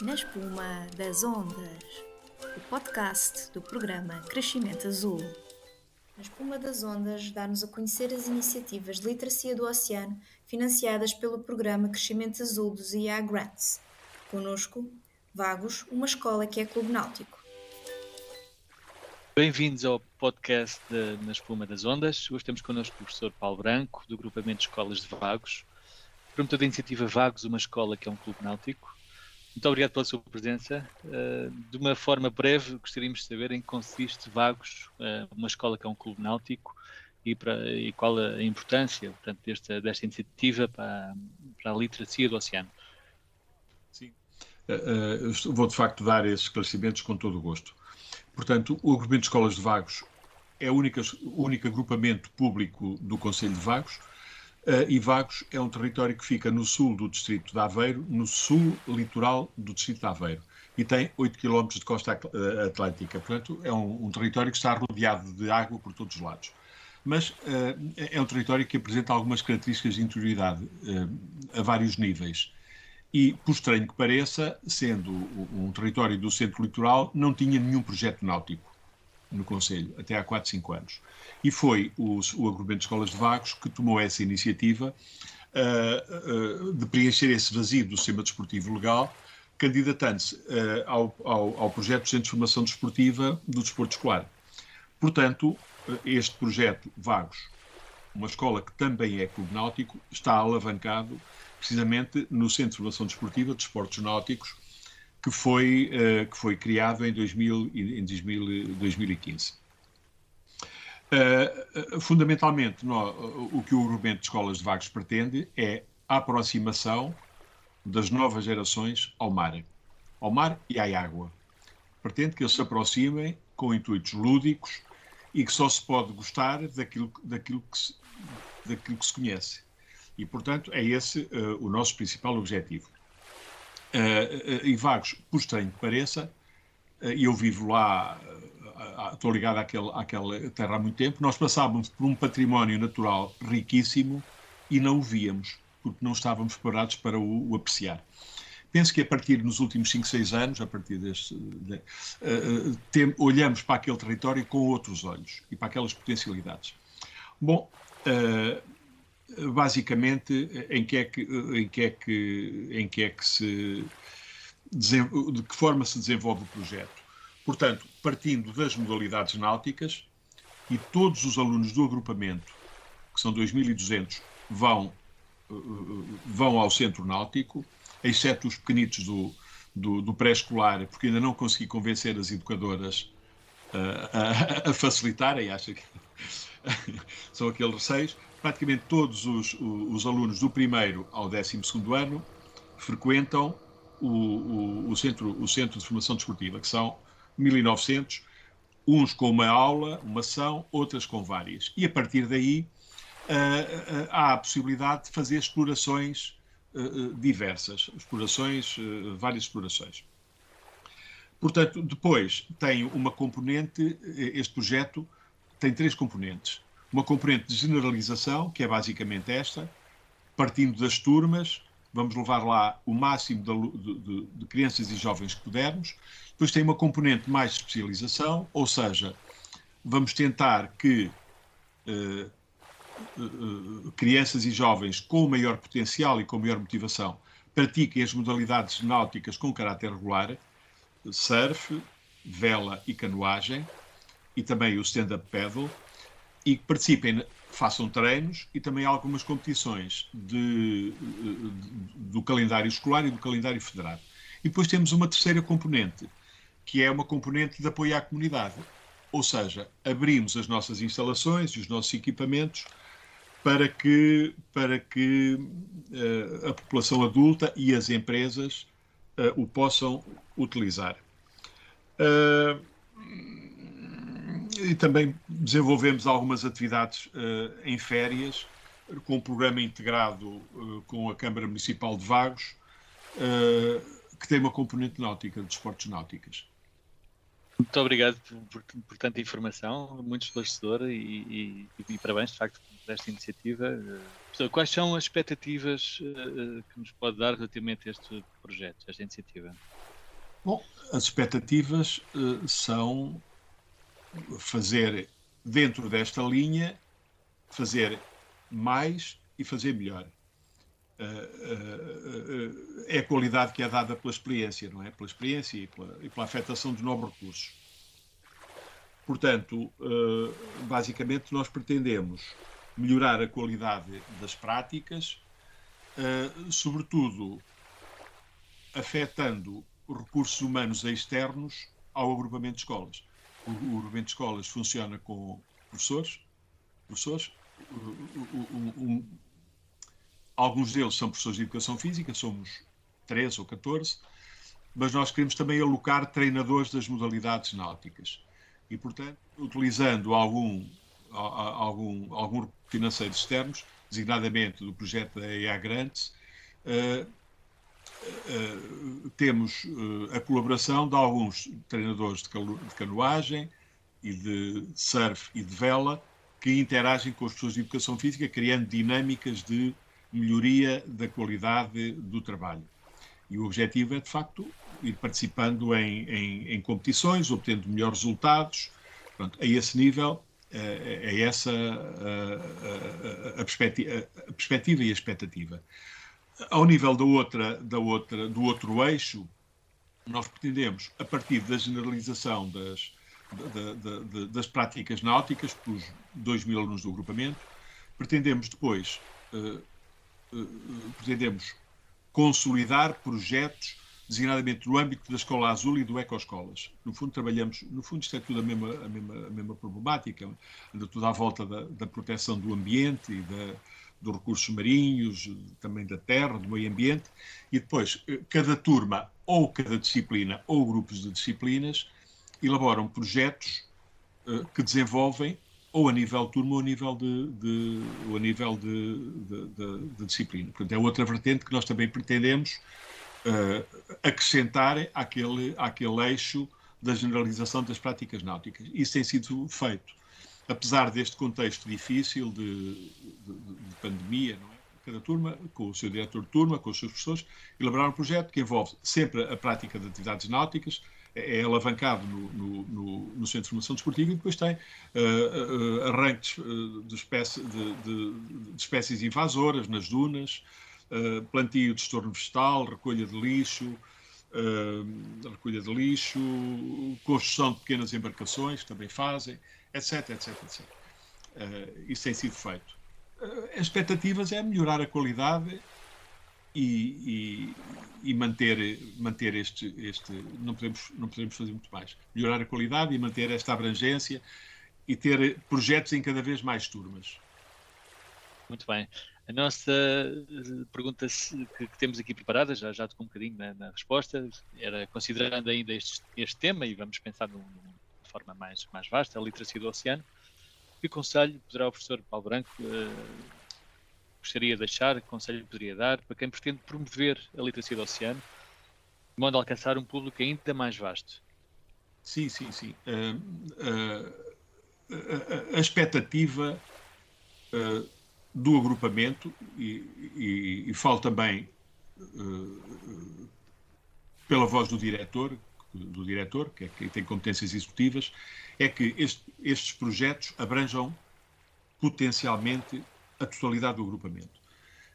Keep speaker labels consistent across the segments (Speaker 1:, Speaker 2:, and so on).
Speaker 1: Na espuma das ondas, o podcast do programa Crescimento Azul. Na espuma das ondas, dá-nos a conhecer as iniciativas de literacia do oceano financiadas pelo programa Crescimento Azul dos IA Grants. Conosco, Vagos, uma escola que é clube náutico.
Speaker 2: Bem-vindos ao podcast de, Na Espuma das Ondas. Hoje temos connosco o professor Paulo Branco, do Grupamento de Escolas de Vagos, promotor da iniciativa Vagos, uma escola que é um clube náutico. Muito obrigado pela sua presença. Uh, de uma forma breve, gostaríamos de saber em que consiste Vagos, uh, uma escola que é um clube náutico, e, para, e qual a importância portanto, desta, desta iniciativa para, para a literacia do oceano.
Speaker 3: Sim, uh, vou de facto dar esses esclarecimentos com todo o gosto. Portanto, o agrupamento de escolas de Vagos é o único agrupamento público do Conselho de Vagos, Uh, e Vagos é um território que fica no sul do distrito de Aveiro, no sul litoral do distrito de Aveiro, e tem 8 km de costa eh, atlântica. Portanto, é um, um, território que está rodeado de água por todos os lados. Mas uh, é um território que apresenta algumas características de interioridade uh, a vários níveis. E, por estranho que pareça, sendo um território do centro litoral, não tinha nenhum projeto náutico no Conselho, até há 4, 5 anos. E foi o, o agrupamento de escolas de vagos que tomou essa iniciativa uh, uh, de preencher esse vazio do sistema desportivo legal, candidatando-se uh, ao, ao, ao, projeto de Centro de Formação Desportiva do Desporto Escolar. Portanto, este projeto Vagos, uma escola que também é clube náutico, está alavancado precisamente no Centro de Formação Desportiva de Desportos Náuticos, que foi, uh, que foi criado em, 2000, em 2000, 2015. Uh, fundamentalmente, o que o agrupamento de escolas de vagos pretende é a aproximação das novas gerações ao mar, ao mar e à água. Pretende que eles se aproximem com intuitos lúdicos e que só se pode gostar daquilo, daquilo, que, se, daquilo que se conhece. E, portanto, é esse uh, o nosso principal objetivo. Uh, e Vagos, por estranho que pareça, e eu vivo lá, estou ligado àquele, àquela terra há muito tempo, nós passávamos por um património natural riquíssimo e não o víamos, porque não estávamos preparados para o, o apreciar. Penso que a partir dos últimos 5, 6 anos, a partir deste, de, uh, tem, olhamos para aquele território com outros olhos e para aquelas potencialidades. Bom, uh, basicamente, em que é que, em que, é que, em que, é que se de que forma se desenvolve o projeto. Portanto, partindo das modalidades náuticas, e todos os alunos do agrupamento, que são 2.200, vão, vão ao centro náutico, exceto os pequenitos do, do, do pré-escolar, porque ainda não consegui convencer as educadoras a, a, a facilitarem, acho que são aqueles receios, praticamente todos os, os, alunos do primeiro ao décimo segundo ano frequentam o, o, o, centro, o Centro de Formação Desportiva, que são 1900, uns com uma aula, uma ação, outras com várias. E a partir daí uh, uh, há a possibilidade de fazer explorações uh, diversas, explorações, várias explorações. Portanto, depois tem uma componente, este projeto tem três componentes. Uma componente de generalização, que é basicamente esta, partindo das turmas, vamos levar lá o máximo de, de, de, crianças e jovens que pudermos. Depois tem uma componente mais de especialização, ou seja, vamos tentar que uh, uh, crianças e jovens com maior potencial e com maior motivação pratiquem as modalidades náuticas com caráter regular, surf, vela e canoagem, e também o stand-up paddle, e que participem, façam treinos e também algumas competições de, de, do calendário escolar e do calendário federado. E depois temos uma terceira componente, que é uma componente de apoio à comunidade. Ou seja, abrimos as nossas instalações e os nossos equipamentos para que, para que uh, a população adulta e as empresas uh, o possam utilizar. Uh, e também desenvolvemos algumas atividades uh, em férias, com um programa integrado uh, com a Câmara Municipal de Vagos, uh, que tem uma componente náutica, de esportes náuticas.
Speaker 2: Muito obrigado por, por, por tanta informação, muito esclarecedora e, e, e, parabéns, de facto, por esta iniciativa. Quais são as expectativas que nos pode dar relativamente a este projeto, a esta iniciativa?
Speaker 3: Bom, as expectativas são fazer, dentro desta linha, fazer mais e fazer melhor. Uh, uh, é a qualidade que é dada pela experiência, não é? Pela experiência e pela, e pela afetação de novos recursos. Portanto, basicamente, nós pretendemos melhorar a qualidade das práticas, sobretudo afetando recursos humanos externos ao agrupamento de escolas. O, o escolas funciona com professores, professores alguns deles são professores de educação física, somos 13 ou 14, mas nós queremos também alocar treinadores das modalidades náuticas. E, portanto, utilizando algum, algum, algum financeiros externos, designadamente do projeto da EA Grants, uh, uh, temos uh, a colaboração de alguns treinadores de, de, canoagem e de surf e de vela que interagem com as pessoas de educação física, criando dinâmicas de melhoria da qualidade do trabalho. E o objetivo é, de facto, ir participando em, em, em competições, obtendo melhores resultados. Pronto, a esse nível, é, é essa a, perspectiva, a perspectiva e a expectativa. Ao nível da outra, da outra, do outro eixo, nós pretendemos, a partir da generalização das, das práticas náuticas pelos 2 mil alunos do agrupamento, pretendemos depois uh, uh, pretendemos consolidar projetos designadamente no âmbito da Escola Azul e do Ecoescolas. No fundo, trabalhamos, no fundo, isto é tudo a mesma, a mesma, a mesma problemática, anda tudo à volta da, da proteção do ambiente e da, dos recursos marinhos, também da terra, do meio ambiente, e depois eh, cada turma, ou cada disciplina, ou grupos de disciplinas, elaboram projetos uh, que desenvolvem ou a nível turma ou a nível de, de ou a nível de, de, de, disciplina. Portanto, é outra vertente que nós também pretendemos uh, acrescentar àquele, àquele eixo da generalização das práticas náuticas. Isso tem sido feito apesar deste contexto difícil de, de, de pandemia, é? cada turma, com o seu diretor de turma, com os seus professores, elaborar um projeto que envolve sempre a prática de atividades náuticas, é, é alavancado no, no, no, no, Centro de Formação Desportiva e depois tem uh, uh, arranques uh, de, espécie, de, de, de, espécies invasoras nas dunas, plantio de estorno vegetal, recolha de lixo, recolha de lixo, construção de pequenas embarcações, que também fazem, etc, etc, etc. Uh, isso tem sido feito. Uh, as expectativas é melhorar a qualidade e, e, e, manter, manter este, este não, podemos, não podemos fazer muito mais. Melhorar a qualidade e manter esta abrangência e ter projetos em cada vez mais turmas.
Speaker 2: Muito bem. A nossa pergunta que, temos aqui preparada, já, já tocou um bocadinho na, na resposta, era considerando ainda este, este tema, e vamos pensar num, forma mais, mais vasta, a literacia do oceano. Que conselho poderá o professor Paulo Branco uh, gostaria de deixar, que conselho poderia dar para quem pretende promover a literacia do oceano, de modo a alcançar um público ainda mais vasto?
Speaker 3: Sim, sim, sim. Uh, uh, a, expectativa do agrupamento, e, e, e falo também pela voz do diretor, do diretor, que, é, que tem competências executivas, é que este, estes projetos abranjam potencialmente a totalidade do agrupamento.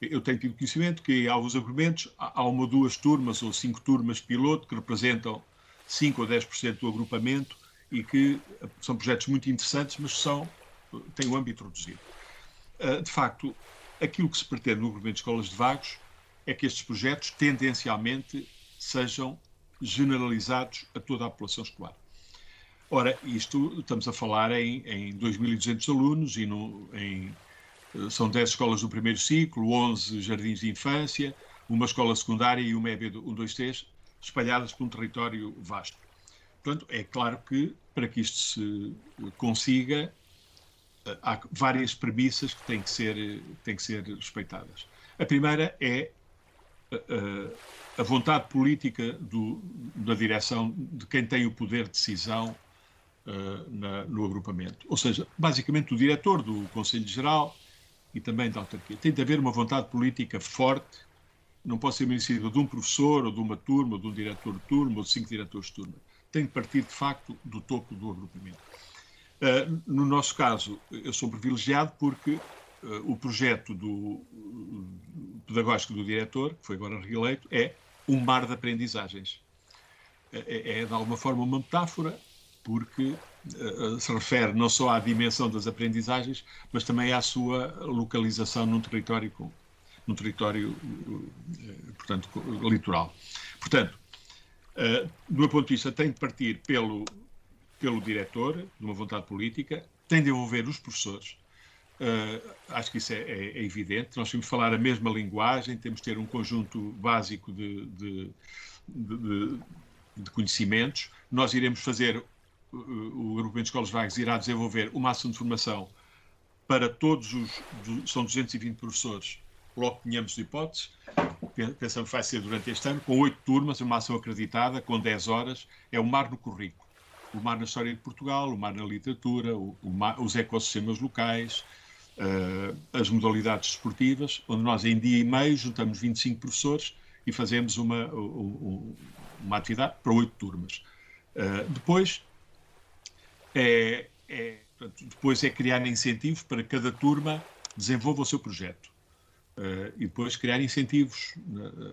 Speaker 3: Eu tenho tido conhecimento que em alguns agrupamentos há uma ou duas turmas ou cinco turmas piloto que representam 5 ou 10% do agrupamento e que são projetos muito interessantes, mas são, têm um âmbito reduzido. Ah, de facto, aquilo que se pretende no agrupamento de escolas de vagos é que estes projetos tendencialmente sejam generalizados a toda a população escolar. Ora, isto estamos a falar em, em 2.200 alunos e no, em, eh, são 10 escolas do primeiro ciclo, 11 jardins de infância, uma escola secundária e uma EB 123, espalhadas por um território vasto. Portanto, é claro que para que isto se consiga, eh, há várias premissas que têm que ser, têm que ser respeitadas. A primeira é a vontade política do, da direção de quem tem o poder de decisão uh, na, no agrupamento. Ou seja, basicamente o diretor do Conselho Geral e também da autarquia. Tem de haver uma vontade política forte, não pode ser merecida de um professor, ou de uma turma, ou de um diretor de turma, ou de cinco diretores de turma. Tem de partir, de facto, do topo do agrupamento. Uh, no nosso caso, eu sou privilegiado porque uh, o projeto do, pedagógico do diretor, que foi agora reeleito, é um mar de aprendizagens. É, é, é, de alguma forma uma metáfora, porque uh, se refere não só à dimensão das aprendizagens, mas também à sua localização num território, com, num território portanto, litoral. Portanto, do meu ponto de vista, tem de partir pelo, pelo diretor, de uma vontade política, tem de envolver os professores, Uh, acho que isso é, é, é, evidente. Nós temos de falar a mesma linguagem, temos de ter um conjunto básico de, de, de, de conhecimentos. Nós iremos fazer, uh, o Agrupamento de Escolas Vagas irá desenvolver uma ação de formação para todos os, são 220 professores, logo tenhamos de hipóteses, pensamos que vai ser durante este ano, com oito turmas, uma ação acreditada, com 10 horas, é o mar no currículo. O mar na história de Portugal, o mar na literatura, o, o mar, os ecossistemas locais, uh, as modalidades desportivas, onde nós em dia e meio juntamos 25 professores e fazemos uma, uma atividade para oito turmas. Uh, depois, é, é, depois é criar incentivos para que cada turma desenvolva o seu projeto. Uh, e depois criar incentivos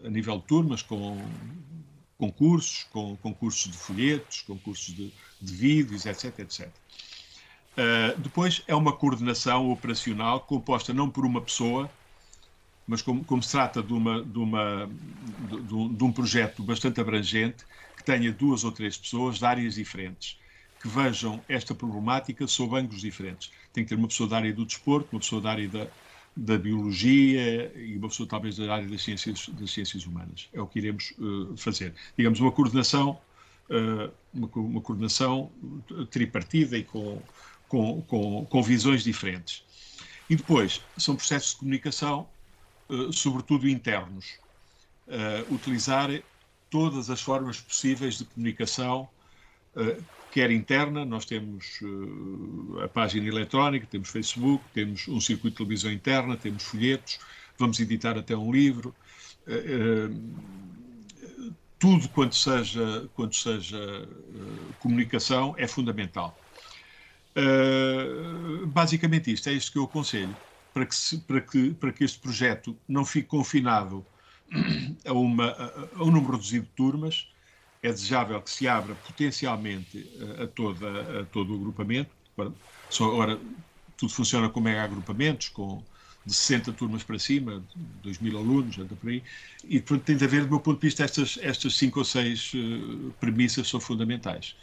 Speaker 3: a nível de turmas, com concursos, com concursos de folhetos, concursos de, de vídeos, etc, etc. Uh, depois é uma coordenação operacional composta não por uma pessoa, mas como, como se trata de, uma, de, uma, de, de, um projeto bastante abrangente, que tenha duas ou três pessoas de áreas diferentes, que vejam esta problemática sob ângulos diferentes. Tem que ter uma pessoa da área do desporto, uma pessoa da área da, da biologia e uma pessoa talvez da área das ciências, das ciências humanas. É o que iremos uh, fazer. Digamos, uma coordenação, uh, uma, uma coordenação tripartida e com com, com, com visões diferentes. E depois, são processos de comunicação, uh, sobretudo internos. Uh, utilizar todas as formas possíveis de comunicação, uh, quer interna, nós temos a página eletrónica, temos Facebook, temos um circuito de televisão interna, temos folhetos, vamos editar até um livro. tudo quanto seja, quanto seja comunicação é fundamental. Uh, basicamente isto, é isto que eu aconselho, para que, se, para, que, para que este projeto não fique confinado a, uma, a, a um número reduzido de turmas, é desejável que se abra potencialmente a, toda, a todo o agrupamento. Só agora tudo funciona com mega agrupamentos, com de 60 turmas para cima, 2 mil alunos, anda por aí, e portanto tem de haver, do meu ponto de vista, estas, estas cinco ou seis uh, premissas são fundamentais.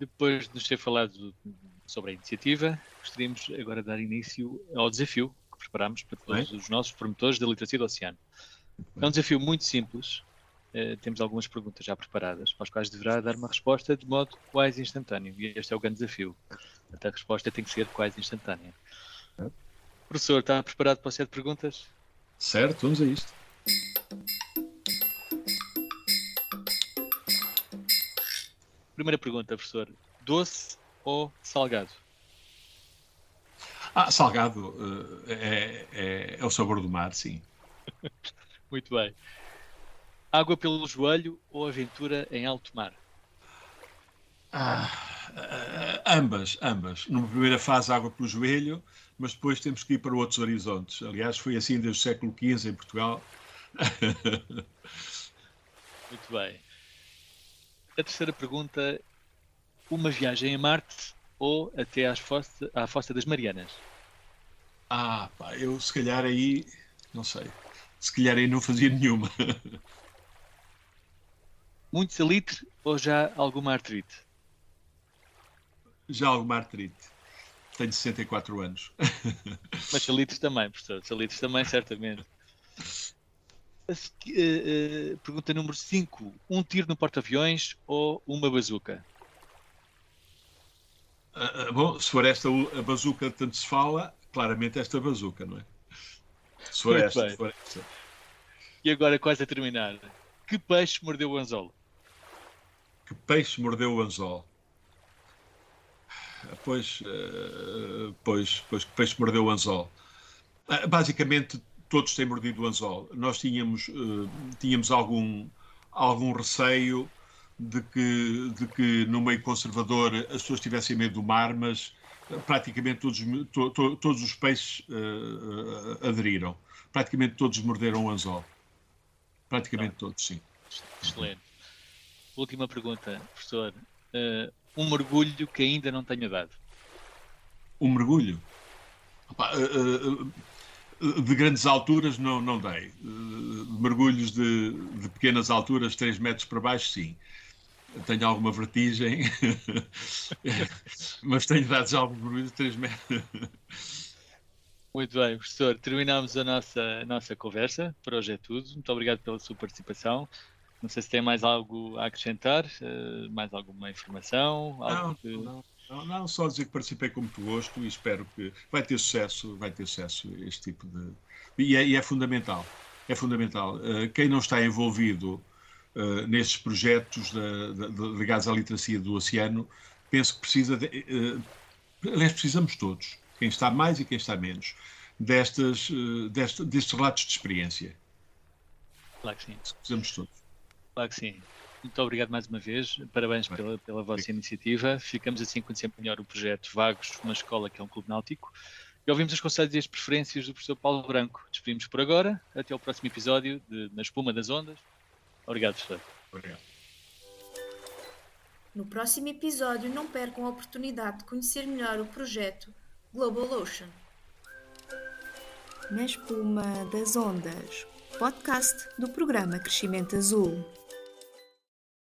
Speaker 2: Depois de nos ter falado sobre a iniciativa, gostaríamos agora de dar início ao desafio que preparamos para todos os nossos promotores da literacia do oceano. É um desafio muito simples. Uh, temos algumas perguntas já preparadas, para as quais deverá dar uma resposta de modo quase instantâneo. E este é o grande desafio. Até a resposta tem que ser quase instantânea. É. Professor, está preparado para o set de perguntas?
Speaker 3: Certo, vamos a isto.
Speaker 2: Primeira pergunta, professor. Doce ou salgado?
Speaker 3: Ah, salgado é, é, é o sabor do mar, sim.
Speaker 2: Muito bem. Água pelo joelho ou aventura em alto mar?
Speaker 3: Ah, ambas, ambas. Numa primeira fase, água pelo joelho, mas depois temos que ir para outros horizontes. Aliás, foi assim desde o século XV em Portugal.
Speaker 2: Muito bem. A terceira pergunta: uma viagem a Marte ou até às fossa, à Fossa das Marianas?
Speaker 3: Ah, pá, eu se calhar aí, não sei, se calhar aí não fazia nenhuma.
Speaker 2: Muito salitre ou já alguma artrite?
Speaker 3: Já alguma artrite. Tenho 64 anos.
Speaker 2: Mas salitres também, professor. Salitres também, certamente. Uh, uh, pergunta número 5. Um tiro no porta-aviões ou uma bazuca?
Speaker 3: Uh, bom, se for esta a bazuca tanto se fala, claramente esta bazuca, não é? Se for esta, se for esta.
Speaker 2: E agora, quase a terminar, que peixe mordeu o anzol?
Speaker 3: Que peixe mordeu o anzol? Pois, uh, pois, pois, que peixe mordeu o anzol? Basicamente, todos têm mordido o anzol. Nós tínhamos, uh, tínhamos algum, algum receio de que, de que no meio conservador as pessoas tivessem medo do mar, mas praticamente todos, to, to, todos os peixes aderiram. Praticamente todos morderam o anzol. Praticamente todos, sim.
Speaker 2: Excelente. Última pergunta, professor. Uh, um mergulho que ainda não tenha dado?
Speaker 3: Um mergulho? Opa, uh, uh, de grandes alturas não, não dei. mergulhos de, de, pequenas alturas, 3 metros para baixo, sim. Tenho alguma vertigem, mas tenho dado já alguns mergulhos de 3 metros.
Speaker 2: Muito bem, professor. Terminamos a nossa, nossa conversa. Por hoje é tudo. Muito obrigado pela sua participação. Não sei se tem mais algo a acrescentar, uh, mais alguma informação.
Speaker 3: Não, que... não, não, não, só dizer que participei com muito gosto e espero que vai ter sucesso, vai ter sucesso este tipo de. E é, e é fundamental. É fundamental. Uh, quem não está envolvido uh, nestes projetos ligados à literacia do oceano, penso que precisa. De, aliás, precisamos todos quem está mais e quem está menos, destas, eh, destes, destes relatos de experiência.
Speaker 2: Claro que sim.
Speaker 3: Precisamos todos.
Speaker 2: Claro que sim. Muito obrigado mais uma vez. Parabéns pela, pela vossa sim. iniciativa. Ficamos assim a conhecer melhor o projeto Vagos, uma escola que é um clube náutico. E ouvimos os conselhos e as preferências do professor Paulo Branco. Despedimos por agora. Até ao próximo episódio de Na Espuma das Ondas. Obrigado, professor.
Speaker 3: Obrigado.
Speaker 1: No próximo episódio, não percam a oportunidade de conhecer melhor o projeto Global Ocean. Na espuma das ondas, podcast do programa Crescimento Azul.